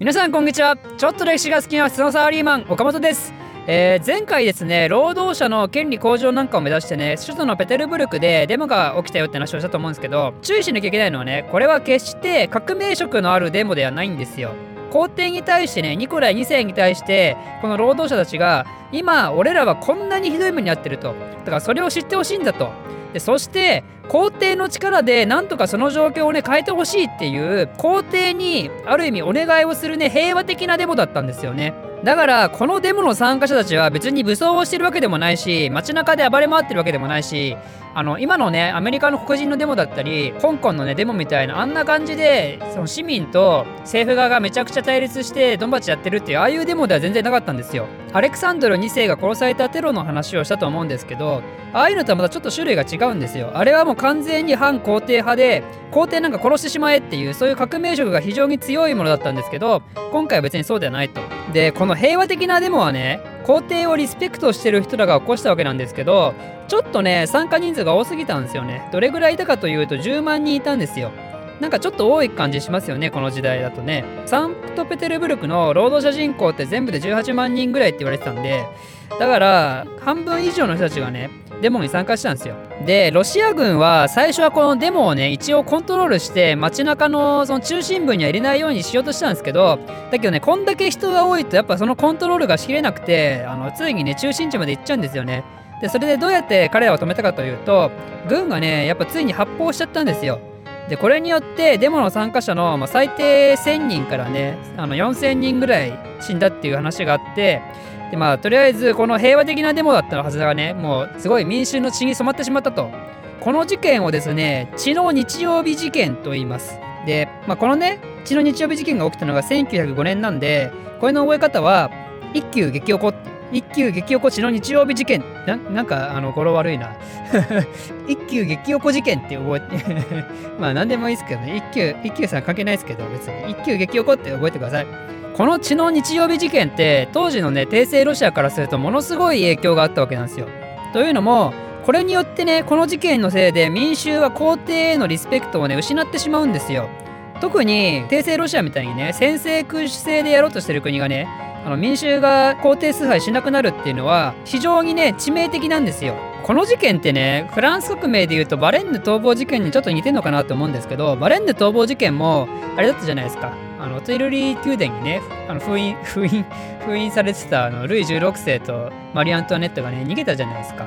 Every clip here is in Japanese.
皆さんこんにちは。ちょっと歴史が好きな普通のサラリーマン岡本です。えー、前回ですね労働者の権利向上なんかを目指してね首都のペテルブルクでデモが起きたよって話をしたと思うんですけど注意しなきゃいけないのはねこれは決して革命色のあるデモではないんですよ。皇帝に対してねニコライ2世に対してこの労働者たちが今俺らはこんなにひどい目に遭ってると。だからそれを知ってほしいんだと。でそして皇帝の力でなんとかその状況をね変えてほしいっていう皇帝にある意味お願いをするね平和的なデモだったんですよね。だからこのデモの参加者たちは別に武装をしてるわけでもないし街中で暴れ回ってるわけでもないしあの今のねアメリカの黒人のデモだったり香港のねデモみたいなあんな感じでその市民と政府側がめちゃくちゃ対立してドンバチやってるっていうああいうデモでは全然なかったんですよ。アレクサンドル2世が殺されたテロの話をしたと思うんですけどああいうのとはまたちょっと種類が違うんですよ。あれはもう完全に反皇帝派で皇帝なんか殺してしまえっていうそういう革命色が非常に強いものだったんですけど今回は別にそうではないと。でこのの平和的なデモはね皇帝をリスペクトしてる人らが起こしたわけなんですけどちょっとね参加人数が多すぎたんですよね。どれぐらいいたかというと10万人いたんですよ。なんかちょっと多い感じしますよねこの時代だとね。サンクトペテルブルクの労働者人口って全部で18万人ぐらいって言われてたんでだから半分以上の人たちがねデモに参加したんですよ。で、ロシア軍は最初はこのデモをね、一応コントロールして街中のその中心部には入れないようにしようとしたんですけど、だけどね、こんだけ人が多いとやっぱそのコントロールがしきれなくて、あのついにね、中心地まで行っちゃうんですよね。で、それでどうやって彼らを止めたかというと、軍がね、やっぱついに発砲しちゃったんですよ。でこれによってデモの参加者の、まあ、最低1000人からねあの4000人ぐらい死んだっていう話があってでまあとりあえずこの平和的なデモだったはずがねもうすごい民衆の血に染まってしまったと。この事件をですね血の日曜日事件と言います。で、まあ、このね血の日曜日事件が起きたのが1905年なんでこれの覚え方は一休激起こ一休激起こ血の日曜日事件。ななんかあの語呂悪いな。一休激起こ事件って覚えて まあ何でもいいですけどね。一休一休さん関係ないですけど別に。一休激起こって覚えてください。この血の日曜日事件って当時のね帝政ロシアからするとものすごい影響があったわけなんですよ。というのもこれによってねこの事件のせいで民衆は皇帝へのリスペクトをね失ってしまうんですよ。特に帝政ロシアみたいにね先制君主制でやろうとしてる国がねあの民衆が皇帝崇拝しなくなるっていうのは非常にね致命的なんですよ。この事件ってねフランス革命でいうとバレンヌ逃亡事件にちょっと似てんのかなと思うんですけどバレンヌ逃亡事件もあれだったじゃないですかあのトゥイルリー宮殿にねあの封印 封印封印されてたあのルイ16世とマリー・アントワネットがね逃げたじゃないですか。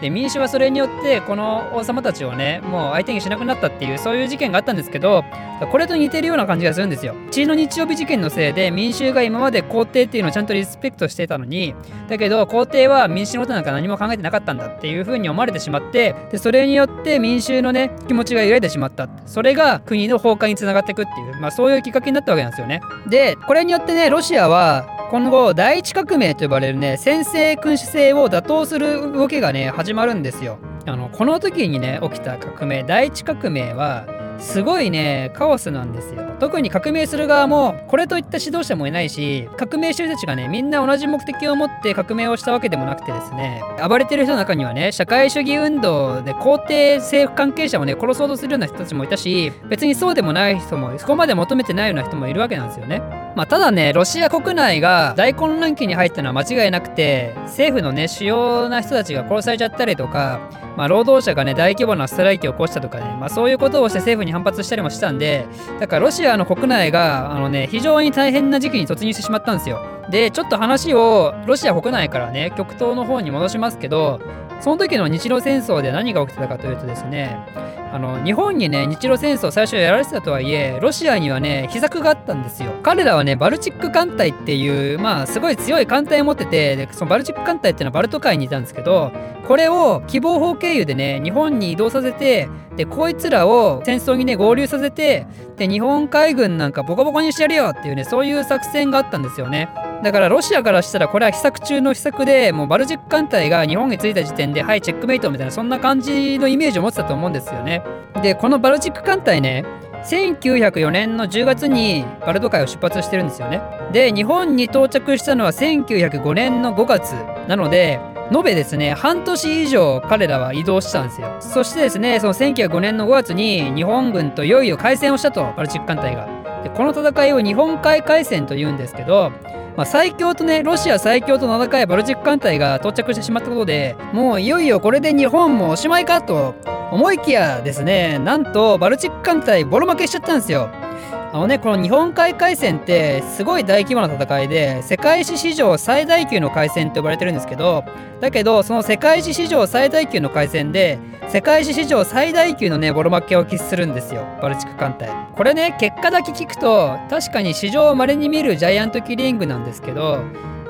で民主はそれによってこの王様たちをねもう相手にしなくなったっていうそういう事件があったんですけどこれと似てるような感じがするんですよ。血の日曜日事件のせいで民衆が今まで皇帝っていうのをちゃんとリスペクトしてたのにだけど皇帝は民衆のことなんか何も考えてなかったんだっていうふうに思われてしまってでそれによって民衆のね気持ちが揺らいでしまったそれが国の崩壊につながっていくっていう、まあ、そういうきっかけになったわけなんですよね。でこれによってねロシアは今後第一革命と呼ばれるね先制君主制を打倒する動きがね始まるんですよ。あのこの時にね起きた革命第一革命はすごいねカオスなんですよ特に革命する側もこれといった指導者もいないし革命してる人たちがねみんな同じ目的を持って革命をしたわけでもなくてですね暴れてる人の中にはね社会主義運動で皇帝政府関係者もね殺そうとするような人たちもいたし別にそうでもない人もそこまで求めてないような人もいるわけなんですよねまあ、ただねロシア国内が大混乱期に入ったのは間違いなくて政府のね主要な人たちが殺されちゃったりとかまあ、労働者がね大規模なストライキを起こしたとかね、まあ、そういうことをして政府に反発したりもしたんでだからロシアの国内があの、ね、非常に大変な時期に突入してしまったんですよ。でちょっと話をロシア国内からね極東の方に戻しますけどその時の日露戦争で何が起きてたかというとですねあの日本にね日露戦争最初やられてたとはいえロシアにはね秘策があったんですよ。彼らはねバルチック艦隊っていうまあすごい強い艦隊を持っててでそのバルチック艦隊っていうのはバルト海にいたんですけどこれを希望法経由でね日本に移動させてでこいつらを戦争にね合流させてで日本海軍なんかボコボコにしてやるよっていうねそういう作戦があったんですよね。だからロシアからしたらこれは秘策中の秘策でもうバルチック艦隊が日本に着いた時点ではいチェックメイトみたいなそんな感じのイメージを持ってたと思うんですよねでこのバルチック艦隊ね1904年の10月にバルト海を出発してるんですよねで日本に到着したのは1905年の5月なので延べですね、半年以上彼らは移動したんですよ。そしてですね、その1905年の5月に日本軍といよいよ開戦をしたと、バルチック艦隊が。でこの戦いを日本海海戦というんですけどまあ、最強とねロシア最強と名高いバルチック艦隊が到着してしまったことでもういよいよこれで日本もおしまいかと思いきやですねなんとバルチック艦隊ボロ負けしちゃったんですよ。あのねこの日本海海戦ってすごい大規模な戦いで世界史史上最大級の海戦と呼ばれてるんですけどだけどその世界史史上最大級の海戦で世界史史上最大級のねボロ負けを喫するんですよバルチック艦隊。これね結果だけ聞くと確かに史上稀に見るジャイアントキリングなんですけど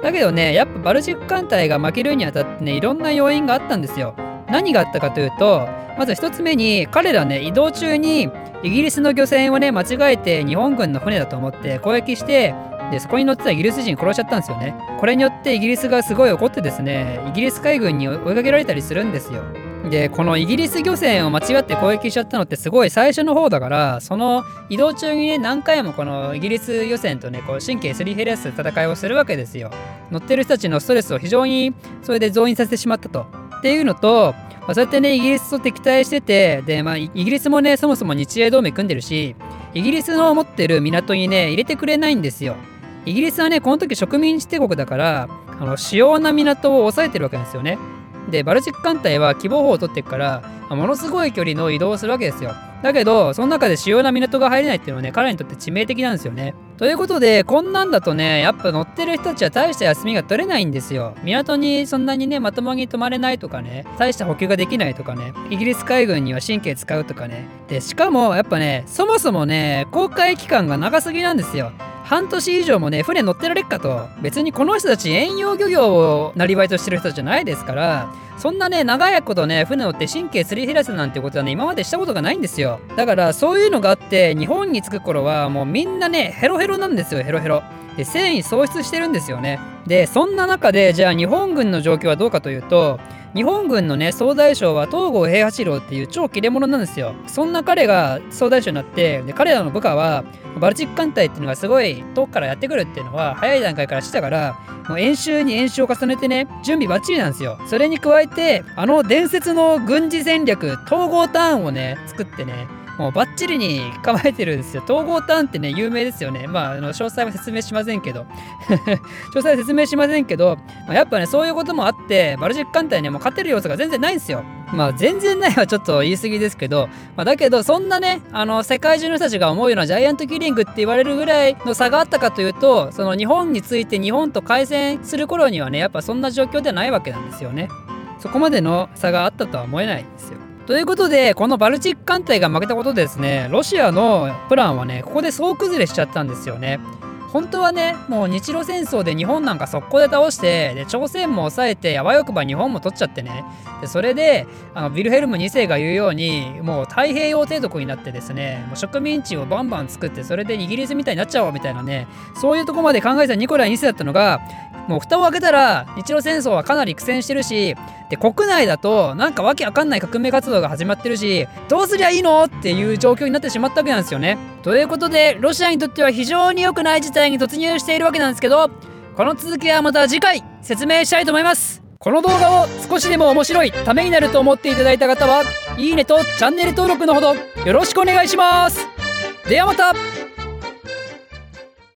だけどねやっぱバルチック艦隊が負けるにあたってねいろんな要因があったんですよ。何があったかというとまず1つ目に彼らね移動中にイギリスの漁船をね間違えて日本軍の船だと思って攻撃してでそこに乗ってたイギリス人殺しちゃったんですよね。これによってイギリスがすごい怒ってですねイギリス海軍に追いかけられたりするんですよ。でこのイギリス漁船を間違って攻撃しちゃったのってすごい最初の方だからその移動中にね何回もこのイギリス漁船とねこう神経すり減らす戦いをするわけですよ。乗ってる人たちのストレスを非常にそれで増員させてしまったと。っていうのとまあ、そうやってねイギリスと敵対しててで、まあ、イギリスもねそもそも日英同盟組んでるしイギリスの持ってる港にね入れてくれないんですよ。イギリスはねこの時植民地帝国だからあの主要な港を抑えてるわけなんですよね。でバルチック艦隊は希望法を取っていくからものすごい距離の移動をするわけですよ。だけどその中で主要な港が入れないっていうのはね彼にとって致命的なんですよね。ということでこんなんだとねやっぱ乗ってる人たちは大した休みが取れないんですよ。港にそんなにねまともに泊まれないとかね大した補給ができないとかねイギリス海軍には神経使うとかね。でしかもやっぱねそもそもね公開期間が長すぎなんですよ。半年以上もね船乗ってられっかと。別にこの人たち遠洋漁業をなりわいとしてる人じゃないですから。そんなね長いことね船乗って神経すり減らすなんてことはね今までしたことがないんですよ。だからそういうのがあって日本に着く頃はもうみんなねヘロヘロなんですよ。ヘロヘロ。で繊維喪失してるんですよね。でそんな中でじゃあ日本軍の状況はどうかというと日本軍のね総大将は東郷平八郎っていう超切れ者なんですよ。そんな彼が総大将になってで彼らの部下はバルチック艦隊っていうのがすごい遠くからやってくるっていうのは早い段階からしてたからもう演習に演習を重ねてね準備バッチリなんですよ。それに加えてあの伝説の軍事戦略統合ターンをね作ってねもうバッチリに構えてるんですよ。統合ターンってね、有名ですよね。まあ、あの詳細は説明しませんけど。詳細は説明しませんけど、まあ、やっぱね、そういうこともあって、バルジック艦隊ね、もう勝てる要素が全然ないんですよ。まあ、全然ないはちょっと言い過ぎですけど、まあ、だけど、そんなね、あの、世界中の人たちが思うようなジャイアントキリングって言われるぐらいの差があったかというと、その日本について日本と改戦する頃にはね、やっぱそんな状況ではないわけなんですよね。そこまでの差があったとは思えないんですよ。ということで、このバルチック艦隊が負けたことでですね、ロシアのプランはね、ここで総崩れしちゃったんですよね。本当はねもう日露戦争で日本なんか速攻で倒してで朝鮮も抑えてあわよくば日本も取っちゃってねでそれであのヴィルヘルム2世が言うようにもう太平洋帝国になってですねもう植民地をバンバン作ってそれでイギリスみたいになっちゃおうみたいなねそういうとこまで考えたニコライ2世だったのがもう蓋を開けたら日露戦争はかなり苦戦してるしで国内だとなんかわけわかんない革命活動が始まってるしどうすりゃいいのっていう状況になってしまったわけなんですよね。ということでロシアにとっては非常に良くない事態に突入しているわけなんですけどこの続きはまた次回説明したいと思います。この動画を少しでも面白いためになると思っていただいた方はいいねとチャンネル登録のほどよろしくお願いしますではまた